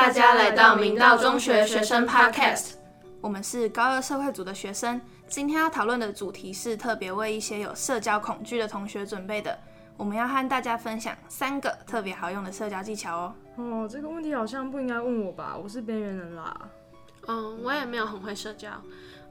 大家来到明道中学学生 Podcast。我们是高二社会组的学生，今天要讨论的主题是特别为一些有社交恐惧的同学准备的。我们要和大家分享三个特别好用的社交技巧哦。哦，这个问题好像不应该问我吧？我是边缘人啦。嗯，我也没有很会社交。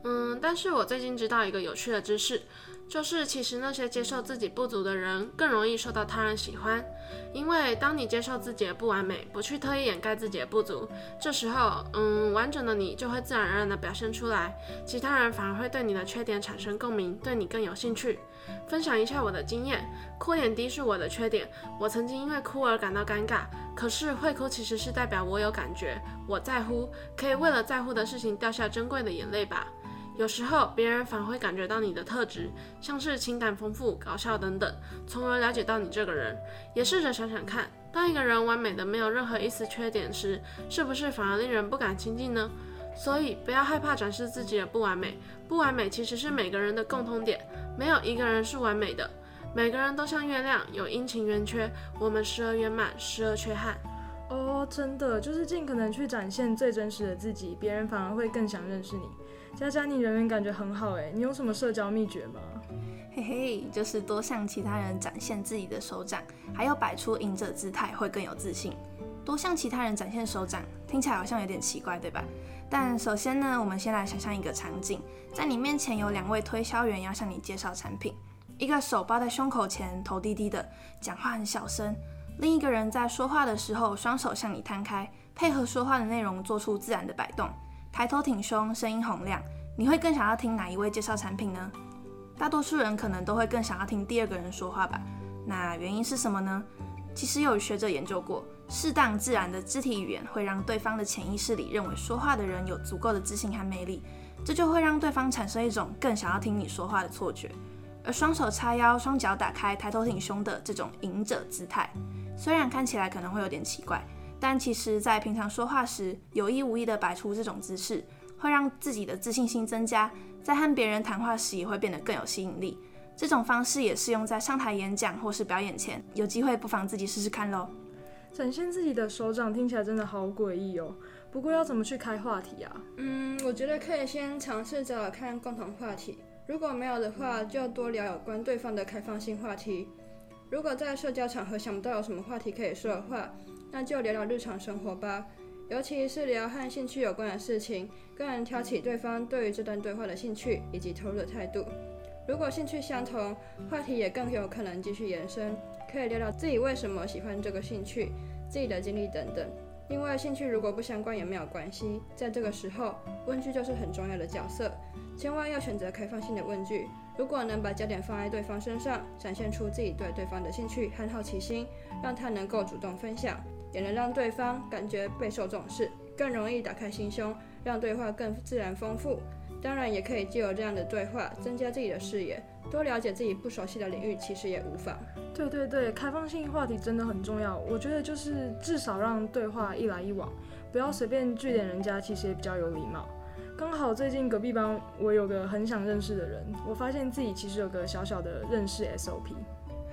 嗯，但是我最近知道一个有趣的知识。就是其实那些接受自己不足的人更容易受到他人喜欢，因为当你接受自己的不完美，不去特意掩盖自己的不足，这时候，嗯，完整的你就会自然而然的表现出来，其他人反而会对你的缺点产生共鸣，对你更有兴趣。分享一下我的经验，哭点低是我的缺点，我曾经因为哭而感到尴尬，可是会哭其实是代表我有感觉，我在乎，可以为了在乎的事情掉下珍贵的眼泪吧。有时候别人反而会感觉到你的特质，像是情感丰富、搞笑等等，从而了解到你这个人。也试着想想看，当一个人完美的没有任何一丝缺点时，是不是反而令人不敢亲近呢？所以不要害怕展示自己的不完美，不完美其实是每个人的共通点，没有一个人是完美的。每个人都像月亮，有阴晴圆缺，我们时而圆满，时而缺憾。真的，就是尽可能去展现最真实的自己，别人反而会更想认识你。佳佳，你人缘感觉很好哎，你有什么社交秘诀吗？嘿嘿，就是多向其他人展现自己的手掌，还有摆出赢者姿态，会更有自信。多向其他人展现手掌，听起来好像有点奇怪，对吧？但首先呢，我们先来想象一个场景，在你面前有两位推销员要向你介绍产品，一个手包在胸口前，头低低的，讲话很小声；另一个人在说话的时候，双手向你摊开，配合说话的内容做出自然的摆动。抬头挺胸，声音洪亮，你会更想要听哪一位介绍产品呢？大多数人可能都会更想要听第二个人说话吧。那原因是什么呢？其实有学者研究过，适当自然的肢体语言会让对方的潜意识里认为说话的人有足够的自信和魅力，这就会让对方产生一种更想要听你说话的错觉。而双手叉腰、双脚打开、抬头挺胸的这种隐者姿态，虽然看起来可能会有点奇怪。但其实，在平常说话时，有意无意的摆出这种姿势，会让自己的自信心增加，在和别人谈话时也会变得更有吸引力。这种方式也适用在上台演讲或是表演前，有机会不妨自己试试看喽。展现自己的手掌听起来真的好诡异哦。不过要怎么去开话题啊？嗯，我觉得可以先尝试着看共同话题，如果没有的话，就多聊有关对方的开放性话题。如果在社交场合想不到有什么话题可以说的话，那就聊聊日常生活吧，尤其是聊和兴趣有关的事情，更能挑起对方对于这段对话的兴趣以及投入的态度。如果兴趣相同，话题也更有可能继续延伸，可以聊聊自己为什么喜欢这个兴趣、自己的经历等等。因为兴趣如果不相关也没有关系，在这个时候，问句就是很重要的角色，千万要选择开放性的问句。如果能把焦点放在对方身上，展现出自己对对方的兴趣和好奇心，让他能够主动分享。也能让对方感觉备受重视，更容易打开心胸，让对话更自然丰富。当然，也可以借由这样的对话增加自己的视野，多了解自己不熟悉的领域，其实也无妨。对对对，开放性话题真的很重要。我觉得就是至少让对话一来一往，不要随便据点人家，其实也比较有礼貌。刚好最近隔壁班我有个很想认识的人，我发现自己其实有个小小的认识 SOP。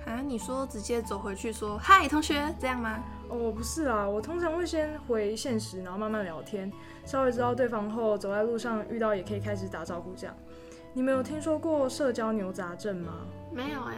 啊，你说直接走回去说嗨同学这样吗？哦，不是啊，我通常会先回现实，然后慢慢聊天，稍微知道对方后，走在路上遇到也可以开始打招呼这样。你们有听说过社交牛杂症吗？没有哎。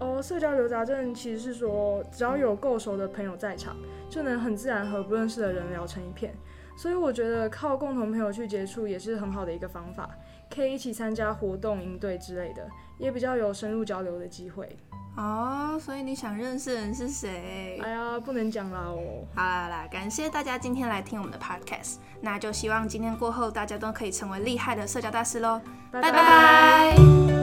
哦，社交牛杂症其实是说，只要有够熟的朋友在场，就能很自然和不认识的人聊成一片。所以我觉得靠共同朋友去接触也是很好的一个方法，可以一起参加活动、应对之类的，也比较有深入交流的机会。哦，所以你想认识人是谁？哎呀，不能讲啦哦。好啦好啦，感谢大家今天来听我们的 podcast，那就希望今天过后大家都可以成为厉害的社交大师喽。拜拜。